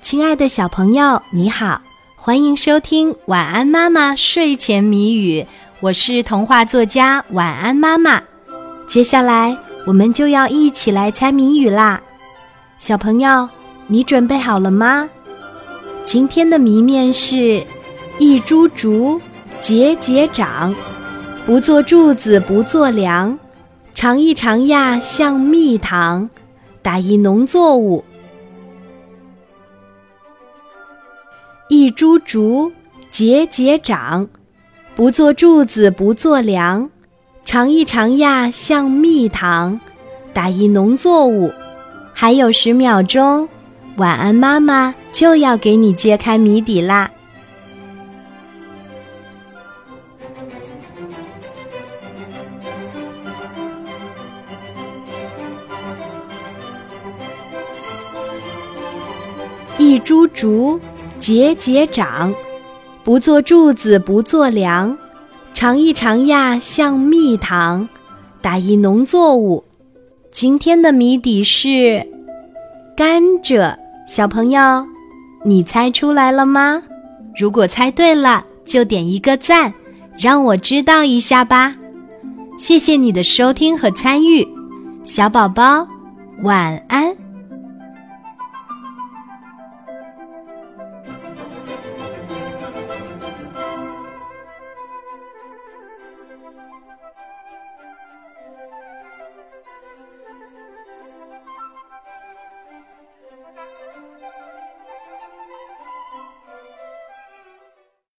亲爱的小朋友，你好，欢迎收听《晚安妈妈睡前谜语》，我是童话作家晚安妈妈。接下来我们就要一起来猜谜语啦，小朋友，你准备好了吗？今天的谜面是：一株竹，节节长，不做柱子不做梁，尝一尝呀像蜜糖，打一农作物。一株竹，节节长，不做柱子不做梁，尝一尝呀像蜜糖，打一农作物。还有十秒钟，晚安妈妈就要给你揭开谜底啦！一株竹。节节长，不做柱子不做梁，尝一尝呀像蜜糖，打一农作物。今天的谜底是甘蔗，小朋友，你猜出来了吗？如果猜对了，就点一个赞，让我知道一下吧。谢谢你的收听和参与，小宝宝，晚安。